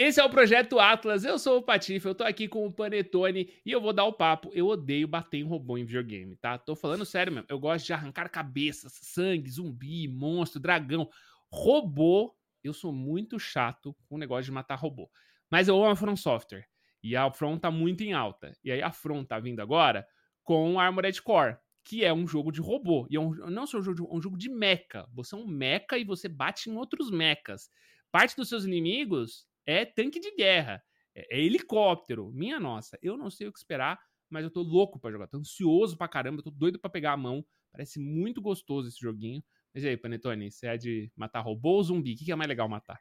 Esse é o Projeto Atlas, eu sou o Patife, eu tô aqui com o Panetone e eu vou dar o papo. Eu odeio bater em robô em videogame, tá? Tô falando sério mesmo. Eu gosto de arrancar cabeças, sangue, zumbi, monstro, dragão. Robô, eu sou muito chato com o negócio de matar robô. Mas eu amo a From Software. E a From tá muito em alta. E aí a From tá vindo agora com Armored Core, que é um jogo de robô. E é um, não só um jogo de, um jogo de mecha. Você é um mecha e você bate em outros mechas. Parte dos seus inimigos é tanque de guerra, é, é helicóptero. Minha nossa, eu não sei o que esperar, mas eu tô louco para jogar. Tô ansioso pra caramba, tô doido para pegar a mão. Parece muito gostoso esse joguinho. Mas e aí, Panetone, você é de matar robô ou zumbi? O que é mais legal matar?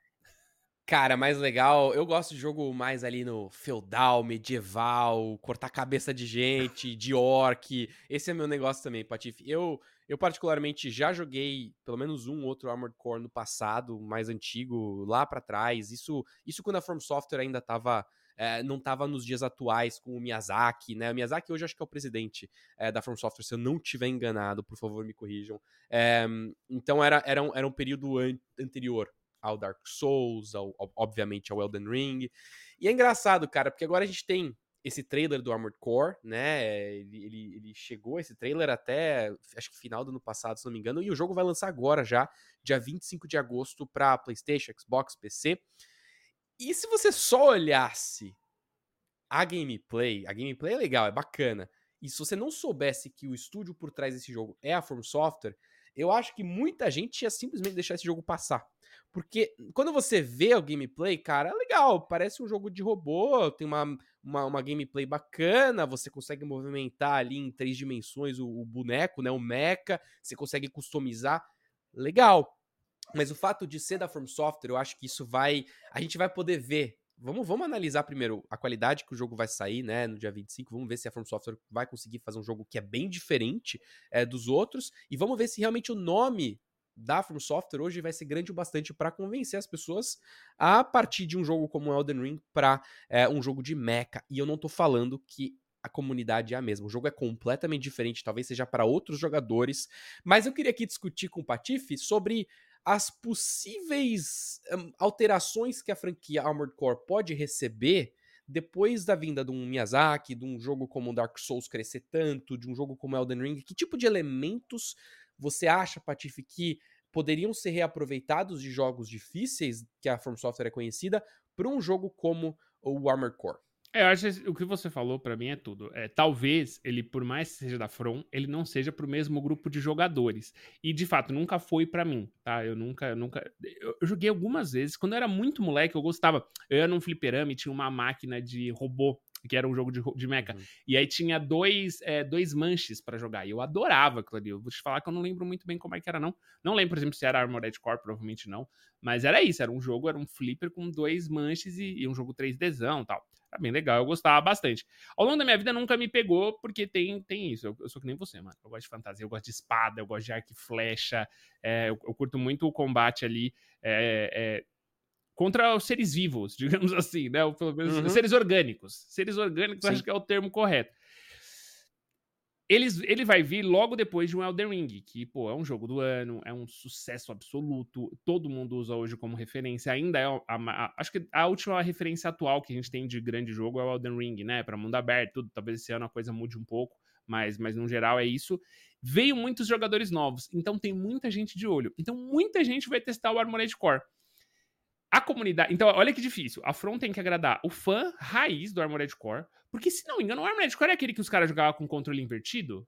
Cara, mais legal, eu gosto de jogo mais ali no feudal, medieval, cortar cabeça de gente, de orc. Esse é meu negócio também, Patife. Eu, eu particularmente já joguei pelo menos um outro Armored Core no passado, mais antigo, lá para trás. Isso, isso quando a From Software ainda tava é, não estava nos dias atuais com o Miyazaki, né? O Miyazaki hoje acho que é o presidente é, da From Software, se eu não estiver enganado, por favor me corrijam. É, então era, era, um, era um período an anterior ao Dark Souls, ao, obviamente ao Elden Ring. E é engraçado, cara, porque agora a gente tem esse trailer do Armored Core, né? Ele, ele, ele, chegou, esse trailer, até acho que final do ano passado, se não me engano, e o jogo vai lançar agora já, dia 25 de agosto, para PlayStation, Xbox, PC. E se você só olhasse a gameplay, a gameplay é legal, é bacana, e se você não soubesse que o estúdio por trás desse jogo é a From Software, eu acho que muita gente ia simplesmente deixar esse jogo passar. Porque quando você vê o gameplay, cara, é legal, parece um jogo de robô, tem uma, uma, uma gameplay bacana, você consegue movimentar ali em três dimensões o, o boneco, né, o mecha, você consegue customizar, legal. Mas o fato de ser da From Software, eu acho que isso vai. A gente vai poder ver. Vamos, vamos analisar primeiro a qualidade que o jogo vai sair, né, no dia 25. Vamos ver se a From Software vai conseguir fazer um jogo que é bem diferente é, dos outros. E vamos ver se realmente o nome da From Software hoje vai ser grande o bastante para convencer as pessoas a partir de um jogo como Elden Ring para é, um jogo de mecha. E eu não tô falando que a comunidade é a mesma. O jogo é completamente diferente, talvez seja para outros jogadores. Mas eu queria aqui discutir com o Patife sobre as possíveis um, alterações que a franquia Armored Core pode receber depois da vinda de um Miyazaki, de um jogo como Dark Souls crescer tanto, de um jogo como Elden Ring, que tipo de elementos você acha, Patife, que poderiam ser reaproveitados de jogos difíceis, que a From Software é conhecida, para um jogo como o Armored Core? É, eu acho que o que você falou para mim é tudo. É, talvez ele, por mais que seja da From, ele não seja pro mesmo grupo de jogadores. E de fato, nunca foi para mim, tá? Eu nunca, eu nunca. Eu, joguei algumas vezes. Quando eu era muito moleque, eu gostava. Eu ia num fliperama e tinha uma máquina de robô que era um jogo de, de mecha. Uhum. E aí tinha dois, é, dois manches para jogar. E eu adorava aquilo ali. Eu vou te falar que eu não lembro muito bem como é que era, não. Não lembro, por exemplo, se era Armored Core, provavelmente não. Mas era isso, era um jogo, era um flipper com dois manches e, e um jogo 3Dzão e tal. Era bem legal, eu gostava bastante. Ao longo da minha vida nunca me pegou, porque tem, tem isso. Eu, eu sou que nem você, mano. Eu gosto de fantasia, eu gosto de espada, eu gosto de arco e flecha. É, eu, eu, curto muito o combate ali. É, é, contra os seres vivos, digamos assim, né? Ou pelo menos uhum. seres orgânicos. Seres orgânicos Sim. acho que é o termo correto. Eles, ele vai vir logo depois de um Elden Ring, que, pô, é um jogo do ano, é um sucesso absoluto, todo mundo usa hoje como referência, ainda é, a, a, a, acho que a última referência atual que a gente tem de grande jogo é o Elden Ring, né, para mundo aberto, tudo, talvez esse ano a coisa mude um pouco, mas, mas no geral é isso. Veio muitos jogadores novos, então tem muita gente de olho, então muita gente vai testar o Armored Core. A comunidade. Então, olha que difícil. A Front tem que agradar o fã raiz do Armored Core. Porque, se não me engano, o Armored Core é aquele que os caras jogavam com controle invertido?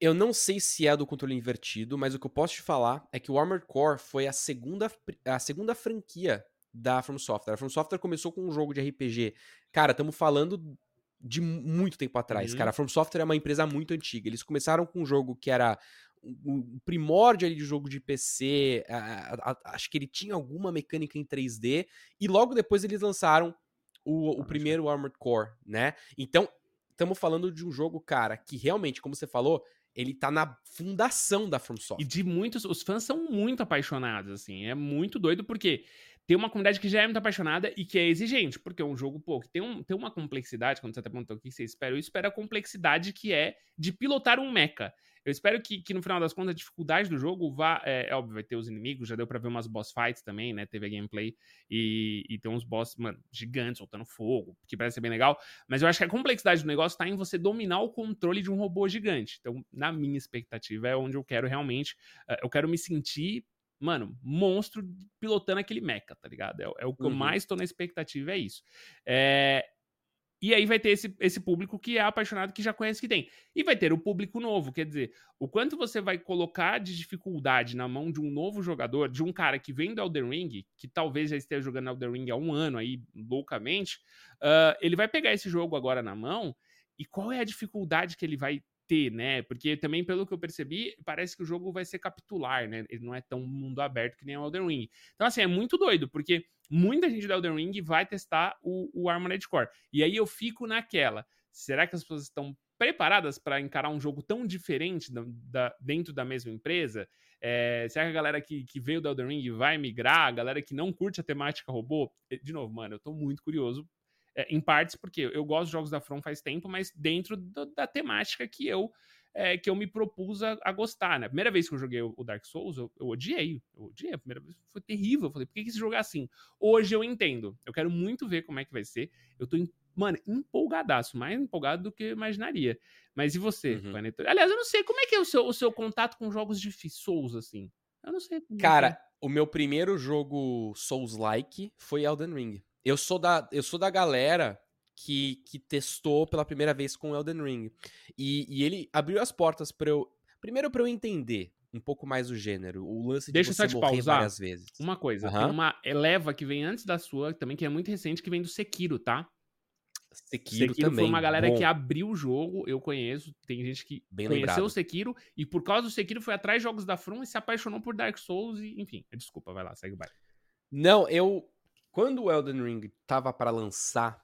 Eu não sei se é do controle invertido, mas o que eu posso te falar é que o Armored Core foi a segunda, a segunda franquia da From Software. A From Software começou com um jogo de RPG. Cara, estamos falando de muito tempo atrás, uhum. cara. A From Software é uma empresa muito antiga. Eles começaram com um jogo que era o primórdio ali de jogo de PC, a, a, acho que ele tinha alguma mecânica em 3D, e logo depois eles lançaram o, o primeiro Armored Core, né? Então, estamos falando de um jogo, cara, que realmente, como você falou, ele tá na fundação da From Software. E de muitos, os fãs são muito apaixonados, assim, é muito doido, porque tem uma comunidade que já é muito apaixonada e que é exigente, porque é um jogo, pô, que tem, um, tem uma complexidade, quando você tá perguntando o que você espera, eu espero a complexidade que é de pilotar um mecha. Eu espero que, que no final das contas a dificuldade do jogo vá. É, é óbvio, vai ter os inimigos, já deu pra ver umas boss fights também, né? Teve a gameplay e, e tem uns boss, mano, gigantes soltando fogo, que parece ser bem legal. Mas eu acho que a complexidade do negócio tá em você dominar o controle de um robô gigante. Então, na minha expectativa, é onde eu quero realmente. Uh, eu quero me sentir mano, monstro pilotando aquele mecha, tá ligado? É, é o que uhum. eu mais tô na expectativa, é isso. É, e aí vai ter esse, esse público que é apaixonado, que já conhece que tem. E vai ter o público novo, quer dizer, o quanto você vai colocar de dificuldade na mão de um novo jogador, de um cara que vem do Elden Ring, que talvez já esteja jogando Elden Ring há um ano aí, loucamente, uh, ele vai pegar esse jogo agora na mão, e qual é a dificuldade que ele vai ter, né? Porque também, pelo que eu percebi, parece que o jogo vai ser capitular, né? Ele não é tão mundo aberto que nem o Elden Ring. Então, assim, é muito doido, porque muita gente do Elden Ring vai testar o, o Armored Core. E aí eu fico naquela. Será que as pessoas estão preparadas para encarar um jogo tão diferente da, da, dentro da mesma empresa? É, será que a galera que, que veio do Elden Ring vai migrar? A galera que não curte a temática robô? De novo, mano, eu tô muito curioso é, em partes porque eu gosto de jogos da From faz tempo, mas dentro do, da temática que eu é, que eu me propus a, a, gostar, né? A primeira vez que eu joguei o, Dark Souls, eu, eu, odiei. Eu odiei. A primeira vez foi terrível. Eu falei, por que, que esse jogo é assim? Hoje eu entendo. Eu quero muito ver como é que vai ser. Eu tô, mano, empolgadaço. Mais empolgado do que eu imaginaria. Mas e você, uhum. Aliás, eu não sei. Como é que é o seu, o seu contato com jogos de Souls, assim? Eu não sei. Cara, é. o meu primeiro jogo Souls-like foi Elden Ring. Eu sou da, eu sou da galera que, que testou pela primeira vez com Elden Ring. E, e ele abriu as portas para eu. Primeiro, para eu entender um pouco mais o gênero. O lance de Deixa você morrer pausar. várias vezes. Uma coisa, uhum. tem uma leva que vem antes da sua, também que é muito recente, que vem do Sekiro, tá? Sekiro, Sekiro também. foi uma galera Bom. que abriu o jogo, eu conheço, tem gente que Bem conheceu lembrado. o Sekiro e por causa do Sekiro foi atrás de jogos da From e se apaixonou por Dark Souls e, enfim, desculpa, vai lá, segue o baile. Não, eu quando o Elden Ring tava para lançar,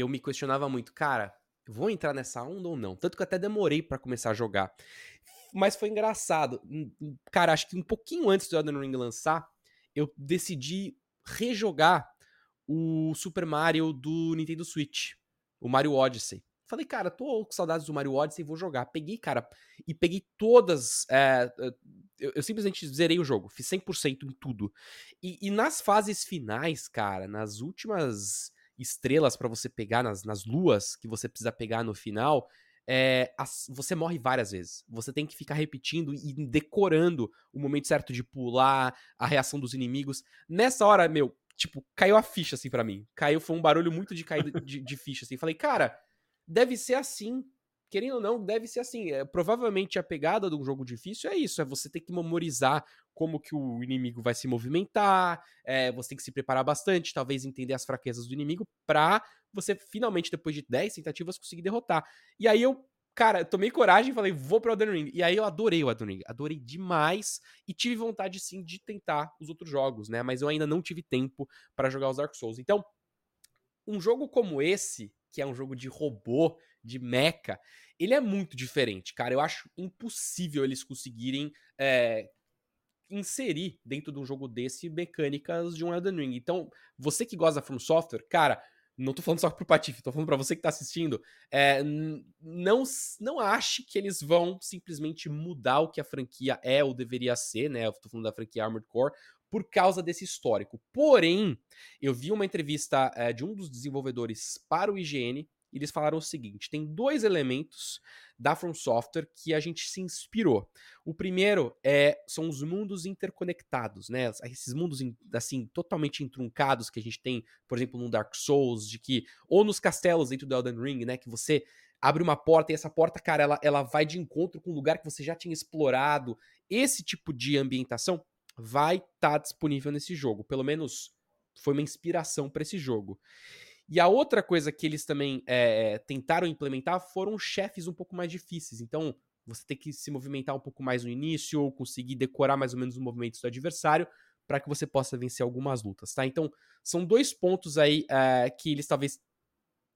eu me questionava muito, cara, vou entrar nessa onda ou não? Tanto que eu até demorei para começar a jogar. Mas foi engraçado. Cara, acho que um pouquinho antes do Elden Ring lançar, eu decidi rejogar o Super Mario do Nintendo Switch, o Mario Odyssey. Falei, cara, tô com saudades do Mario Odyssey, vou jogar. Peguei, cara, e peguei todas. É, eu, eu, simplesmente zerei o jogo, fiz 100% em tudo. E, e, nas fases finais, cara, nas últimas estrelas para você pegar, nas, nas luas que você precisa pegar no final, é, as, você morre várias vezes. Você tem que ficar repetindo e decorando o momento certo de pular, a reação dos inimigos. Nessa hora, meu, tipo, caiu a ficha assim para mim. Caiu, foi um barulho muito de caída de, de ficha assim. Falei, cara deve ser assim. Querendo ou não, deve ser assim. É, provavelmente a pegada de um jogo difícil é isso: é você ter que memorizar como que o inimigo vai se movimentar, é, você tem que se preparar bastante, talvez entender as fraquezas do inimigo, pra você finalmente, depois de 10 tentativas, conseguir derrotar. E aí eu cara, eu tomei coragem e falei, vou pro Elden Ring. E aí eu adorei o Elden Ring, adorei demais e tive vontade sim de tentar os outros jogos, né? Mas eu ainda não tive tempo para jogar os Dark Souls. Então, um jogo como esse, que é um jogo de robô, de mecha, ele é muito diferente, cara. Eu acho impossível eles conseguirem é, inserir dentro de um jogo desse mecânicas de um Elden Ring. Então, você que gosta da From Software, cara, não tô falando só pro Patife, tô falando pra você que tá assistindo, é, não, não ache que eles vão simplesmente mudar o que a franquia é ou deveria ser, né? Eu tô falando da franquia Armored Core, por causa desse histórico. Porém, eu vi uma entrevista é, de um dos desenvolvedores para o IGN eles falaram o seguinte: tem dois elementos da From Software que a gente se inspirou. O primeiro é são os mundos interconectados, né? Esses mundos assim totalmente entruncados que a gente tem, por exemplo, no Dark Souls, de que ou nos castelos dentro do Elden Ring, né, que você abre uma porta e essa porta, cara, ela, ela vai de encontro com um lugar que você já tinha explorado. Esse tipo de ambientação vai estar tá disponível nesse jogo. Pelo menos foi uma inspiração para esse jogo. E a outra coisa que eles também é, tentaram implementar foram chefes um pouco mais difíceis. Então, você tem que se movimentar um pouco mais no início, ou conseguir decorar mais ou menos os movimentos do adversário, para que você possa vencer algumas lutas, tá? Então, são dois pontos aí é, que eles talvez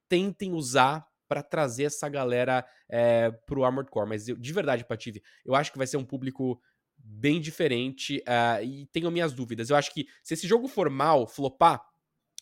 tentem usar para trazer essa galera é, pro Armored Core. Mas eu, de verdade, Pative, eu acho que vai ser um público bem diferente uh, e tenho minhas dúvidas. Eu acho que se esse jogo for mal, flopar,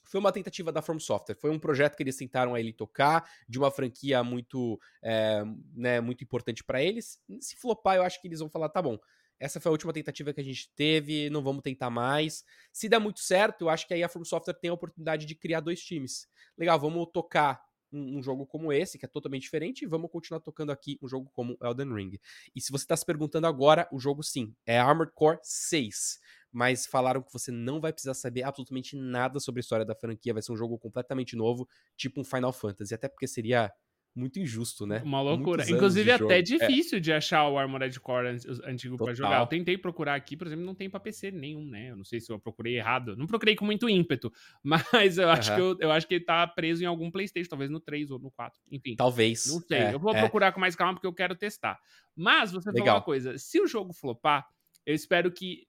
foi uma tentativa da From Software. Foi um projeto que eles tentaram aí tocar, de uma franquia muito, é, né, muito importante para eles. Se flopar, eu acho que eles vão falar, tá bom, essa foi a última tentativa que a gente teve, não vamos tentar mais. Se der muito certo, eu acho que aí a From Software tem a oportunidade de criar dois times. Legal, vamos tocar um, um, jogo como esse, que é totalmente diferente, e vamos continuar tocando aqui um jogo como Elden Ring. E se você está se perguntando agora, o jogo sim, é Armored Core 6. Mas falaram que você não vai precisar saber absolutamente nada sobre a história da franquia, vai ser um jogo completamente novo, tipo um Final Fantasy, até porque seria muito injusto, né? Uma loucura. Inclusive, até difícil é. de achar o Armored Core antigo para jogar. Eu tentei procurar aqui, por exemplo, não tem pra PC nenhum, né? Eu não sei se eu procurei errado. Não procurei com muito ímpeto, mas eu acho, que, eu, eu acho que ele tá preso em algum PlayStation, talvez no 3 ou no 4. Enfim. Talvez. Não sei. É, eu vou é. procurar com mais calma porque eu quero testar. Mas você Legal. falou uma coisa: se o jogo flopar, eu espero que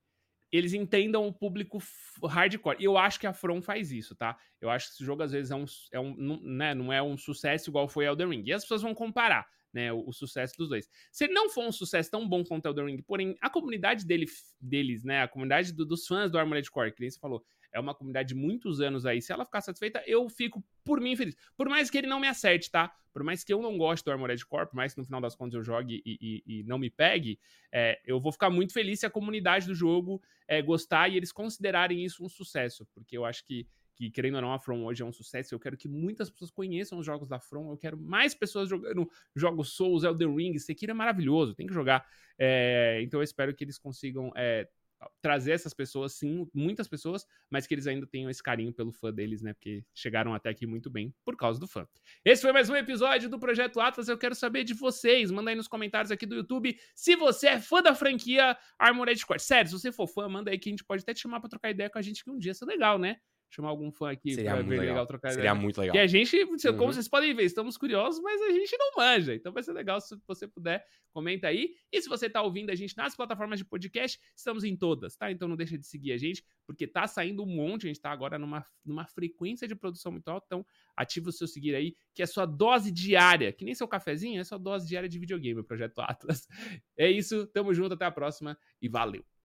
eles entendam o público hardcore. E eu acho que a From faz isso, tá? Eu acho que esse jogo às vezes é um, é um não, né, não é um sucesso igual foi Elden Ring. E as pessoas vão comparar, né, o, o, sucesso dos dois. Se ele não for um sucesso tão bom quanto Elden Ring, porém a comunidade dele, deles, né, a comunidade do, dos fãs do Armored Core, que nem você falou, é uma comunidade de muitos anos aí. Se ela ficar satisfeita, eu fico, por mim, feliz. Por mais que ele não me acerte, tá? Por mais que eu não goste do Armored Core, por mais que no final das contas eu jogue e, e, e não me pegue, é, eu vou ficar muito feliz se a comunidade do jogo é, gostar e eles considerarem isso um sucesso. Porque eu acho que que querendo ou não, a From hoje é um sucesso. Eu quero que muitas pessoas conheçam os jogos da From. Eu quero mais pessoas jogando jogos Souls, Elden Ring. Sekiro é maravilhoso, tem que jogar. É, então eu espero que eles consigam é, trazer essas pessoas, sim, muitas pessoas, mas que eles ainda tenham esse carinho pelo fã deles, né? Porque chegaram até aqui muito bem por causa do fã. Esse foi mais um episódio do Projeto Atlas. Eu quero saber de vocês. Manda aí nos comentários aqui do YouTube se você é fã da franquia Armored Core. Sério, se você for fã, manda aí que a gente pode até te chamar pra trocar ideia com a gente que um dia isso é legal, né? Chamar algum fã aqui Seria pra ver legal. legal trocar Seria ideia. muito legal. E a gente, como uhum. vocês podem ver, estamos curiosos, mas a gente não manja. Então vai ser legal se você puder, comenta aí. E se você tá ouvindo a gente nas plataformas de podcast, estamos em todas, tá? Então não deixa de seguir a gente, porque tá saindo um monte, a gente tá agora numa, numa frequência de produção muito alta, então ativa o seu seguir aí, que é sua dose diária, que nem seu cafezinho, é sua dose diária de videogame, o Projeto Atlas. É isso, tamo junto, até a próxima e valeu!